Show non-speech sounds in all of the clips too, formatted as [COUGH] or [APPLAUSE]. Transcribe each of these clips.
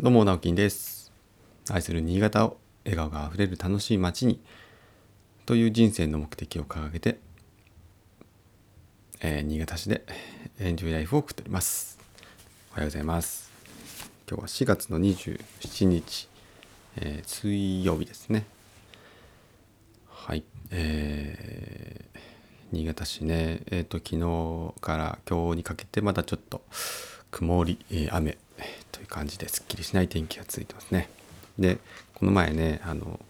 どうも、直樹です。愛する新潟を笑顔があふれる楽しい街にという人生の目的を掲げて、えー新潟市でエンジョイライフを送っております。おはようございます。今日は4月の27日、えー水曜日ですね。はい。えー新潟市ね、えっ、と、昨日から今日にかけてまだちょっと曇り、えー雨という感じですっきりしない天気が続いてますね。で、この前ね、あの、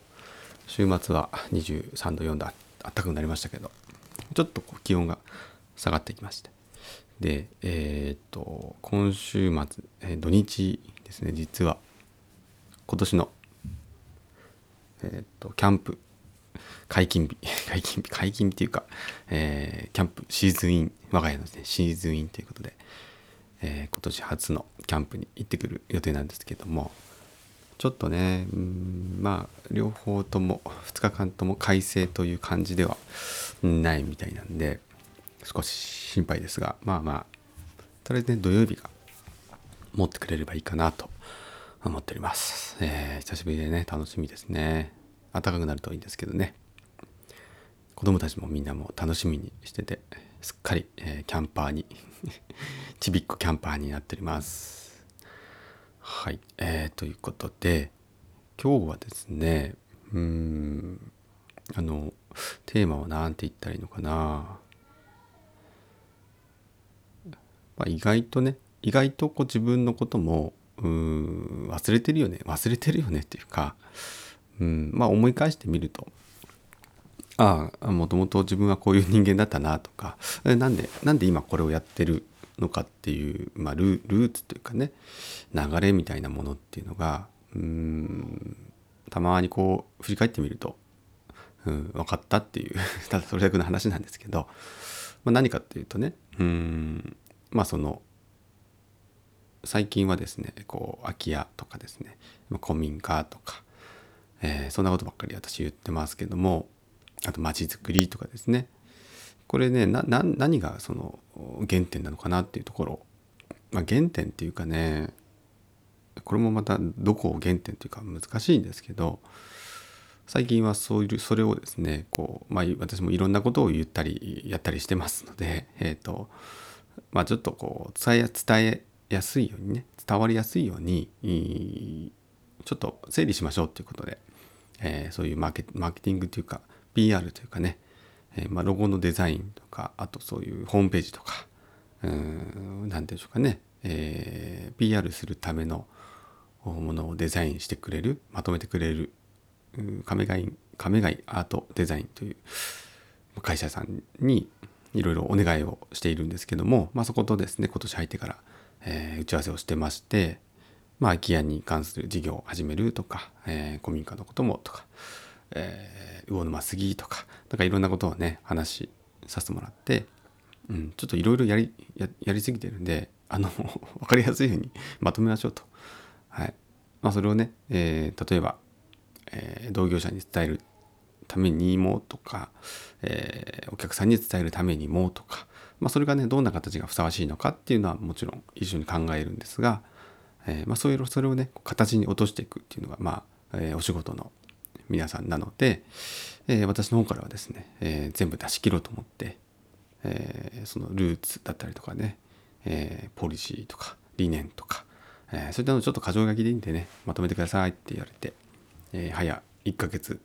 週末は23度、4度あったかくなりましたけど、ちょっとこう気温が下がってきまして。で、えーっと、今週末、えー土日ですね、実は、今年の、えーっと、キャンプ、解禁日、[LAUGHS] 解禁日、解禁日っていうか、えーキャンプシーズンイン、我が家のですね、シーズンインということで、えー今年初のキャンプに行ってくる予定なんですけども、ちょっとね、うんまあ、両方とも、2日間とも快晴という感じではないみたいなんで、少し心配ですが、まあまあ、とりあえずね、土曜日が持ってくれればいいかなと思っております。えー久しぶりでね、楽しみですね。暖かくなるといいんですけどね。子供たちもみんなも楽しみにしてて、すっかり、えーキャンパーに、[LAUGHS] ちびっこキャンパーになっております。はい。えーということで、今日はですね、うん、あの、テーマは何て言ったらいいのかな。まあ、意外とね、意外とこう自分のことも、うん、忘れてるよね、忘れてるよねっていうか、うん、まあ思い返してみると、ああもともと自分はこういう人間だったなとかえなんでなんで今これをやってるのかっていう、まあ、ルーツというかね流れみたいなものっていうのがうんたまにこう振り返ってみると、うん、分かったっていう [LAUGHS] ただそれだけの話なんですけど、まあ、何かっていうとねうんまあその最近はですねこう空き家とかですね古民家とか、えーそんなことばっかり私言ってますけどもあと街づくりとかですね。これね何がその原点なのかなっていうところ、まあ、原点っていうかねこれもまたどこを原点というか難しいんですけど最近はそういうそれをですねこう、まあ、私もいろんなことを言ったりやったりしてますのでえっ、とまあちょっとこう伝え伝えやすいようにね伝わりやすいようにちょっと整理しましょうということで、えーそういうマーケマーケティングというか PR というかね、えーまあ、ロゴのデザインとかあとそういうホームページとか何て言うんでしょうかね、えー PR するためのものをデザインしてくれるまとめてくれる亀貝亀貝アートデザインという会社さんにいろいろお願いをしているんですけども、まあ、そことですね今年入ってから、えー打ち合わせをしてまして、まあ、空き家に関する事業を始めるとか、えー古民家のこともとか、えー魚沼杉とかなんかいろんなことをね話しさせてもらって、うん、ちょっといろいろやりややりすぎてるんであの [LAUGHS] 分かりやすいようにまとめましょうと。はいまあ、それをね、えー例えば、えー同業者に伝えるためにもとか、えーお客さんに伝えるためにもとか、まあ、それがねどんな形がふさわしいのかっていうのはもちろん一緒に考えるんですが、えーまあ、そういうそれをね形に落としていくっていうのが、まあえーお仕事の皆さんなので、えー私の方からはですね、えー全部出し切ろうと思って、えーそのルーツだったりとかね、えポリシーとか理念とか、えそういったのをちょっと箇条書きでいいんでねまとめてくださいって言われて、え早1ヶ月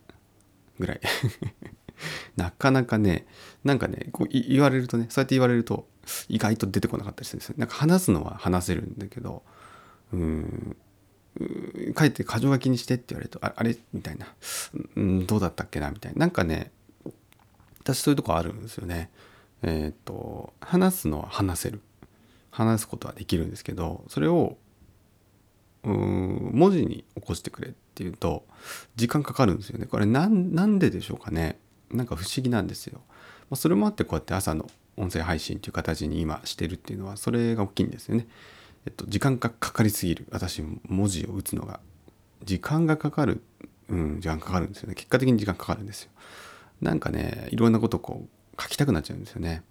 ぐらい。[LAUGHS] なかなかねなんかねこう言われるとねそうやって言われると意外と出てこなかったりするんですよ。なんか話すのは話せるんだけどうん書いて箇条書きにしてって言われるとあれ？みたいな、うん、どうだったっけな？みたいな。なんかね私そういうとこあるんですよね。えーっと話すのは話せる。話すことはできるんですけどそれをうん文字に起こしてくれっていうと時間かかるんですよね。これなんなんででしょうかね？なんか不思議なんですよ、まあ、それもあってこうやって朝の音声配信という形に今してるっていうのはそれが大きいんですよね。えっと時間がかかりすぎる。私文字を打つのが。時間がかかる。うん時間かかるんですよね。結果的に時間かかるんですよ。なんかねいろんなことをこう書きたくなっちゃうんですよね、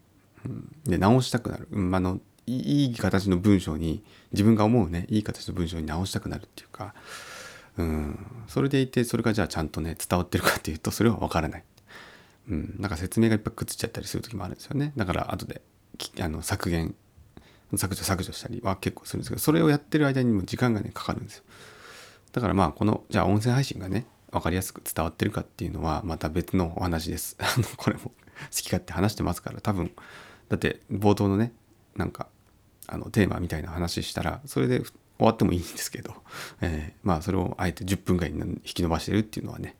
うん、で直したくなる、うん、あのいい形の文章に自分が思うねいい形の文章に直したくなるっていうか。うん。それでいてそれがじゃあちゃんとね伝わってるかっていうとそれは分からない。うん、なんか説明がいっぱいくっついちゃったりする時もあるんですよね。だから後であの削減削除削除したりは結構するんですけどそれをやってる間にも時間がねかかるんですよだからまあこのじゃあ音声配信がね分かりやすく伝わってるかっていうのはまた別のお話です [LAUGHS] あのこれも好き勝手話してますから多分だって冒頭のねなんかあのテーマみたいな話したらそれで終わってもいいんですけど、[LAUGHS] えー、まあそれをあえて10分ぐらいに引き伸ばしてるっていうのはね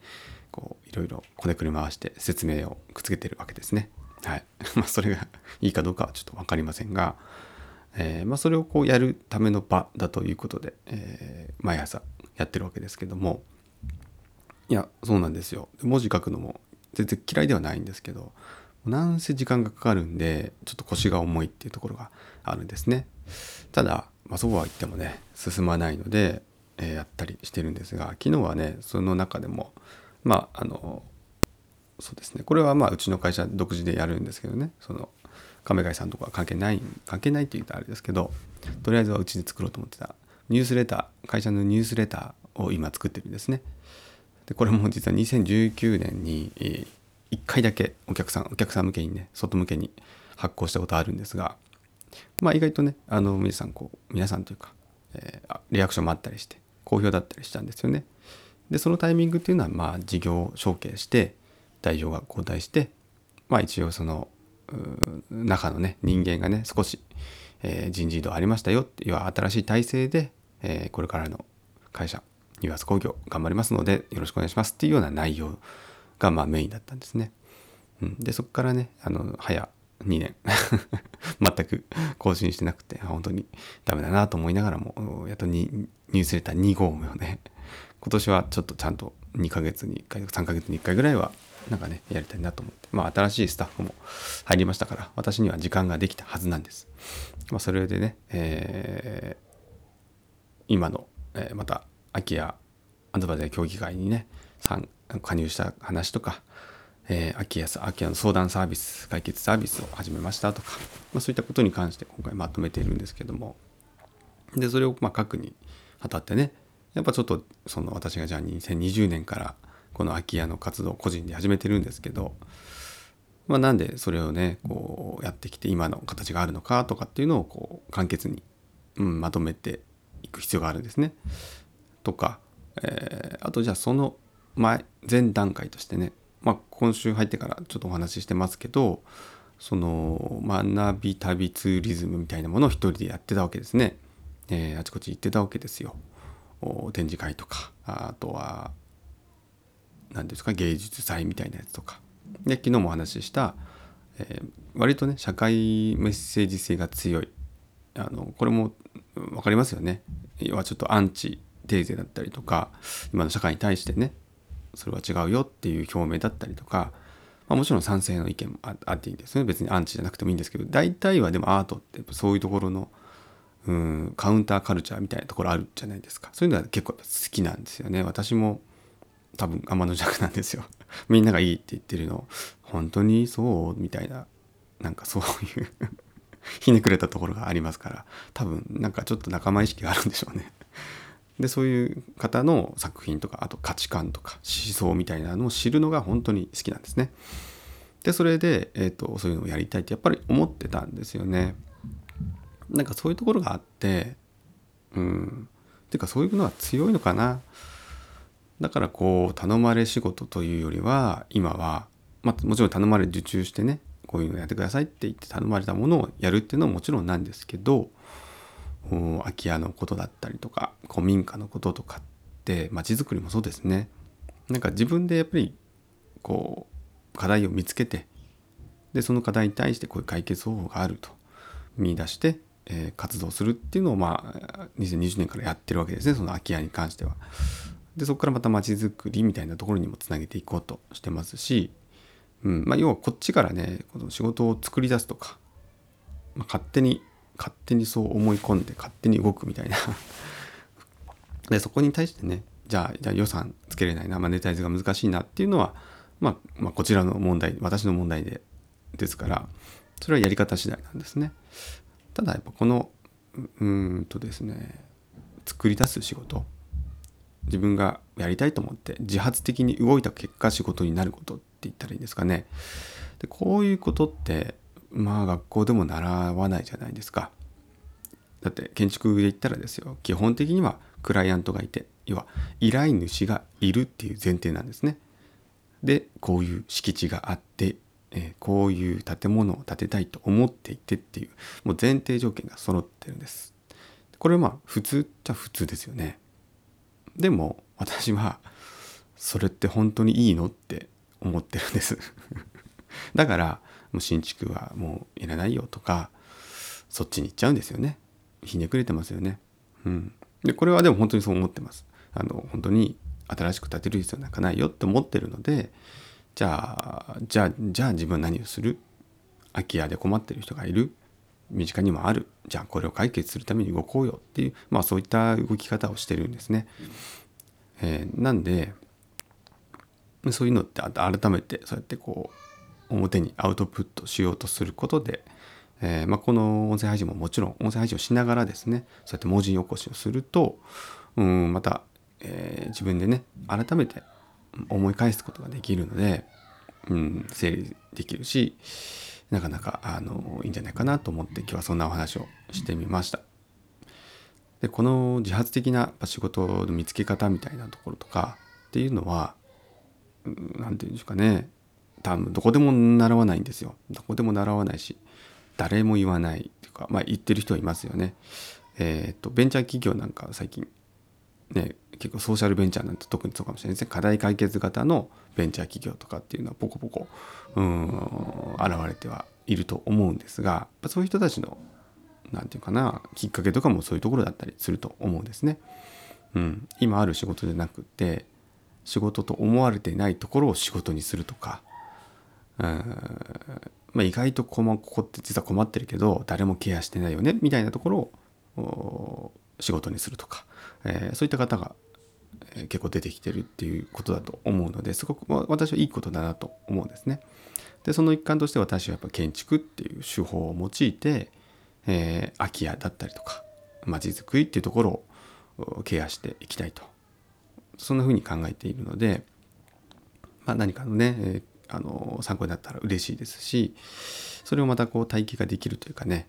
こういろいろこねくり回して説明をくっつけてるわけですね。はい。[LAUGHS] まあそれがいいかどうかはちょっと分かりませんが、えー、まあ、それをこうやるための場だということで、えー、毎朝やってるわけですけども。いやそうなんですよ。文字書くのも全然嫌いではないんですけどなんせ時間がかかるんでちょっと腰が重いっていうところがあるんですね。ただ、まあ、そうは言ってもね進まないので、えー、やったりしてるんですが昨日はねその中でもまああのそうですね。これはまあうちの会社独自でやるんですけどね。その亀貝さんとか関係ない関係ないって言うとあれですけどとりあえずはうちで作ろうと思ってた。ニュースレター会社のニュースレターを今作ってるんですね。でこれも実は2019年に、1回だけお客さんお客さん向けにね外向けに発行したことあるんですがまあ意外とねあの皆さんこう皆さんというか、えー、リアクションもあったりして好評だったりしたんですよね。でそのタイミングっていうのはまあ事業承継して代表が交代してまあ一応その中のね人間がね少し、えー、人事異動ありましたよっていう新しい体制で、えー、これからの会社ニューアース工業頑張りますのでよろしくお願いしますっていうような内容がまあメインだったんですね。うん、でそこからねあの早2年 [LAUGHS] 全く更新してなくて本当にダメだなと思いながらもやっとにニュースレター2号目をね今年はちょっとちゃんと2ヶ月に1回3ヶ月に1回ぐらいはなんかねやりたいなと思ってまあ新しいスタッフも入りましたから私には時間ができたはずなんです。まあ、それでね、えー、今の、えー、また空き家アドバイザー協議会にね加入した話とか、えー、空き家空き家の相談サービス解決サービスを始めましたとか、まあ、そういったことに関して今回まとめているんですけどもでそれをまあ書くにあたってねやっぱちょっとその私がじゃあ2020年からこの空き家の活動個人で始めてるんですけど、まあ、なんでそれをねこうやってきて今の形があるのかとかっていうのをこう簡潔に、うん、まとめていく必要があるんですね。とか、えー、あとじゃあその前前段階としてね、まあ、今週入ってからちょっとお話ししてますけどその学び旅ツーリズムみたいなものを一人でやってたわけですね。えー、あちこち行ってたわけですよ。展示会とかあとは何ですか芸術祭みたいなやつとか。で昨日もお話しした、えー、割とね社会メッセージ性が強い。あのこれも分かりますよね。要はちょっとアンチテーゼだったりとか今の社会に対してねそれは違うよっていう表明だったりとか、まあ、もちろん賛成の意見もあっていいんですよね。別にアンチじゃなくてもいいんですけど大体はでもアートってそういうところのうんカウンターカルチャーみたいなところあるじゃないですか。そういうのは結構好きなんですよね。私も多分天の弱なんですよ。[LAUGHS] みんながいいって言ってるの。本当にそう？みたいな。なんかそういう。[LAUGHS] ひねくれたところがありますから。多分なんかちょっと仲間意識があるんでしょうね。でそういう方の作品とかあと価値観とか思想みたいなのを知るのが本当に好きなんですね。でそれで、えーと、そういうのをやりたいってやっぱり思ってたんですよね。なんかそういうところがあってうん。っていうかそういうのは強いのかな。だからこう頼まれ仕事というよりは今は、まあ、もちろん頼まれ受注してねこういうのやってくださいって言って頼まれたものをやるっていうのはもちろんなんですけど空き家のことだったりとか古民家のこととかってまちづくりもそうですねなんか自分でやっぱりこう課題を見つけてでその課題に対してこういう解決方法があると見出して、え、活動するっていうのをまあ2020年からやってるわけですねその空き家に関しては。でそこからまた街づくりみたいなところにもつなげていこうとしてますし、うんまあ、要はこっちからねこの仕事を作り出すとか、まあ、勝手に勝手にそう思い込んで勝手に動くみたいなでそこに対してねじゃあじゃあ予算つけれないな、まあ、ネタイズが難しいなっていうのは、まあ、まあこちらの問題私の問題でですからそれはやり方次第なんですね。ただやっぱこのうんとですね作り出す仕事自分がやりたいと思って自発的に動いた結果仕事になることって言ったらいいんですかね。でこういうことってまあ学校でも習わないじゃないですか。だって建築で言ったらですよ。基本的にはクライアントがいて要は依頼主がいるっていう前提なんですね。でこういう敷地があってえー、こういう建物を建てたいと思っていてっていうもう前提条件が揃ってるんです。これはまあ普通っちゃ普通ですよね。でも私はそれって本当にいいのって思ってるんです。[LAUGHS] だからもう新築はもういらないよとかそっちに行っちゃうんですよね。ひねくれてますよね。うん。でこれはでも本当にそう思ってます。あの本当に新しく建てる必要なんかないよって思ってるのでじゃあじゃあじゃあ自分何をする？空き家で困ってる人がいる？身近にもあるじゃあこれを解決するために動こうよっていうまあそういった動き方をしてるんですね。えー、なんでそういうのって改めてそうやってこう表にアウトプットしようとすることで、えー、まあ、この音声配信ももちろん音声配信をしながらですねそうやって文字起こしをするとうんまた、えー、自分でね改めて思い返すことができるので、うん、整理できるしなかなかあのいいんじゃないかなと思って今日はそんなお話をしてみました。でこの自発的な仕事の見つけ方みたいなところとかっていうのは何て言うんですかね多分どこでも習わないんですよ。どこでも習わないし誰も言わないっていうかまあ言ってる人はいますよね。えっ、ー、とベンチャー企業なんか最近ね結構ソーシャルベンチャーなんて特にそうかもしれないですね。課題解決型のベンチャー企業とかっていうのはポコポコうん現れてはいると思うんですがそういう人たちの何て言うかなきっかけとかもそういうところだったりすると思うんですね。うん、今ある仕事じゃなくて仕事と思われていないところを仕事にするとか、うん。まあ、意外とここって実は困ってるけど誰もケアしてないよねみたいなところを仕事にするとか、えー、そういった方が結構出てきてるっていうことだと思うのですごく、私はいいことだなと思うんですね。でその一環として私はやっぱ建築っていう手法を用いて、えー、空き家だったりとか街づくりっていうところをケアしていきたいとそんなふうに考えているので、まあ、何かのね、えー、あの参考になったら嬉しいですしそれをまたこう体系ができるというかね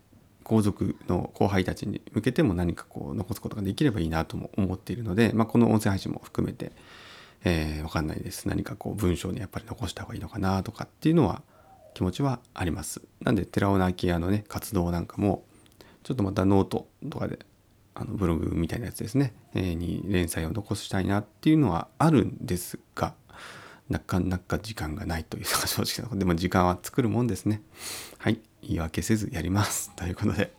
後続の後輩たちに向けても何かこう残すことができればいいなとも思っているので、まあ、この音声配信も含めて、えー、わかんないです。何かこう文章にやっぱり残した方がいいのかなとかっていうのは気持ちはあります。なんで寺尾直木屋のね活動なんかもちょっとまたノートとかであのブログみたいなやつですね、えー、に連載を残したいなっていうのはあるんですがなかなか時間がないというのが正直なところでも時間は作るもんですね。はい。言い訳せずやります。[LAUGHS] ということで、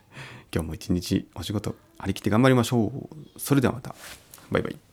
今日も一日お仕事張り切って頑張りましょう。それではまた。バイバイ。